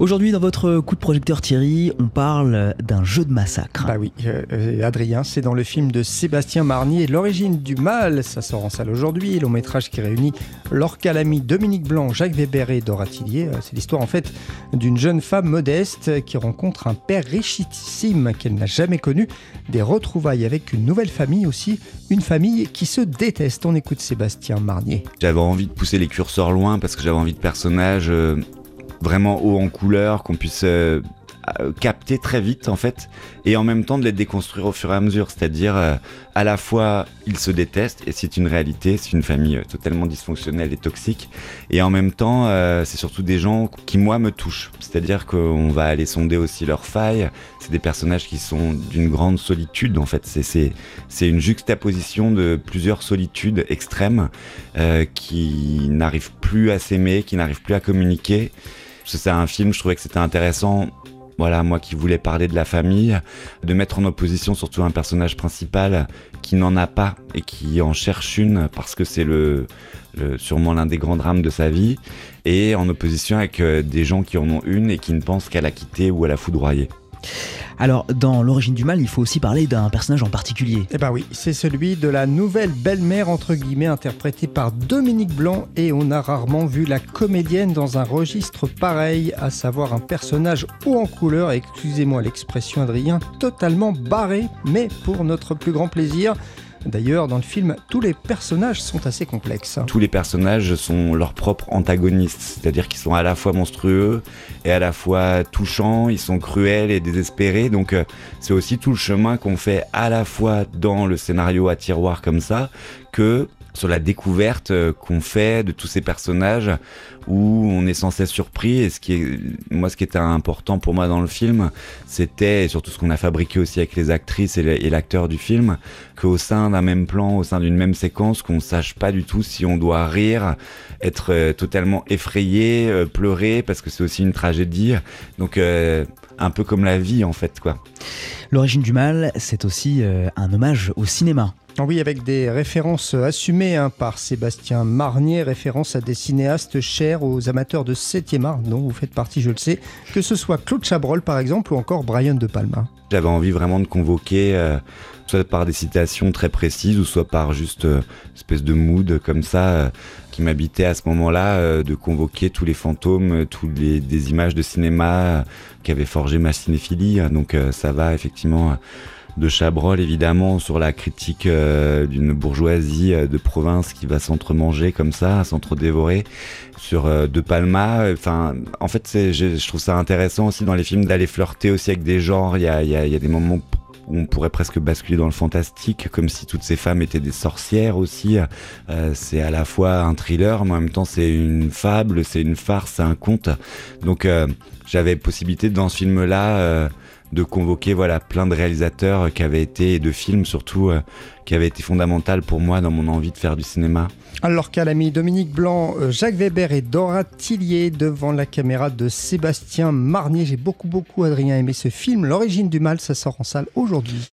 Aujourd'hui, dans votre coup de projecteur Thierry, on parle d'un jeu de massacre. Bah oui, euh, Adrien, c'est dans le film de Sébastien Marnier, L'origine du mal. Ça sort en salle aujourd'hui. Long métrage qui réunit Laure Calamy, Dominique Blanc, Jacques Weber et Dora Tillier. Euh, c'est l'histoire en fait d'une jeune femme modeste qui rencontre un père richissime qu'elle n'a jamais connu. Des retrouvailles avec une nouvelle famille aussi, une famille qui se déteste. On écoute Sébastien Marnier. J'avais envie de pousser les curseurs loin parce que j'avais envie de personnages. Euh, vraiment haut en couleur, qu'on puisse euh, euh, capter très vite en fait, et en même temps de les déconstruire au fur et à mesure. C'est-à-dire euh, à la fois ils se détestent et c'est une réalité, c'est une famille totalement dysfonctionnelle et toxique, et en même temps c'est surtout des gens qui moi me touchent. C'est-à-dire qu'on va aller sonder aussi leurs failles. C'est des personnages qui sont d'une grande solitude en fait. C'est une juxtaposition de plusieurs solitudes extrêmes qui n'arrivent plus à s'aimer, qui n'arrivent plus à communiquer c'est un film, je trouvais que c'était intéressant voilà, moi qui voulais parler de la famille, de mettre en opposition surtout un personnage principal qui n'en a pas et qui en cherche une parce que c'est le, sûrement l'un des grands drames de sa vie, et en opposition avec euh, des gens qui en ont une et qui ne pensent qu'à la quitter ou à la foudroyer. Alors, dans L'origine du mal, il faut aussi parler d'un personnage en particulier. Eh ben oui, c'est celui de la nouvelle belle-mère, entre guillemets, interprétée par Dominique Blanc, et on a rarement vu la comédienne dans un registre pareil, à savoir un personnage haut en couleur, excusez-moi l'expression Adrien, totalement barré, mais pour notre plus grand plaisir. D'ailleurs, dans le film, tous les personnages sont assez complexes. Tous les personnages sont leurs propres antagonistes, c'est-à-dire qu'ils sont à la fois monstrueux et à la fois touchants, ils sont cruels et désespérés. Donc euh, c'est aussi tout le chemin qu'on fait à la fois dans le scénario à tiroir comme ça que sur la découverte euh, qu'on fait de tous ces personnages où on est sans cesse surpris. Et ce qui est moi ce qui était important pour moi dans le film c'était et surtout ce qu'on a fabriqué aussi avec les actrices et l'acteur du film qu'au sein d'un même plan au sein d'une même séquence qu'on sache pas du tout si on doit rire être euh, totalement effrayé euh, pleurer parce que c'est aussi une tragédie. Donc un peu comme la vie en fait quoi. L'origine du mal c'est aussi un hommage au cinéma. Oui, avec des références assumées hein, par Sébastien Marnier, références à des cinéastes chers aux amateurs de 7e art, dont vous faites partie, je le sais, que ce soit Claude Chabrol par exemple ou encore Brian De Palma. J'avais envie vraiment de convoquer, euh, soit par des citations très précises ou soit par juste euh, espèce de mood comme ça euh, qui m'habitait à ce moment-là, de convoquer tous les fantômes, tous les des images de cinéma qui avaient forgé ma cinéphilie. Donc ça va effectivement de Chabrol évidemment sur la critique euh, d'une bourgeoisie euh, de province qui va s'entre-manger comme ça, s'entre-dévorer, sur euh, De Palma. Enfin, en fait, je, trouve ça intéressant aussi dans les films d'aller flirter aussi avec des genres. Il y a, y a, des moments on pourrait presque basculer dans le fantastique, comme si toutes ces femmes étaient des sorcières aussi. c'est à la fois un thriller, mais en même temps c'est une fable, c'est une farce, c'est un conte. Donc j'avais possibilité dans ce film-là de convoquer voilà plein de réalisateurs qui avaient été et de films surtout euh, qui avaient été fondamental pour moi dans mon envie de faire du cinéma. Alors l'ami Dominique Blanc, euh, Jacques Weber et Dora Tillier devant la caméra de Sébastien Marnier. J'ai beaucoup beaucoup Adrien aimé ce film. L'origine du mal, ça sort en salle aujourd'hui.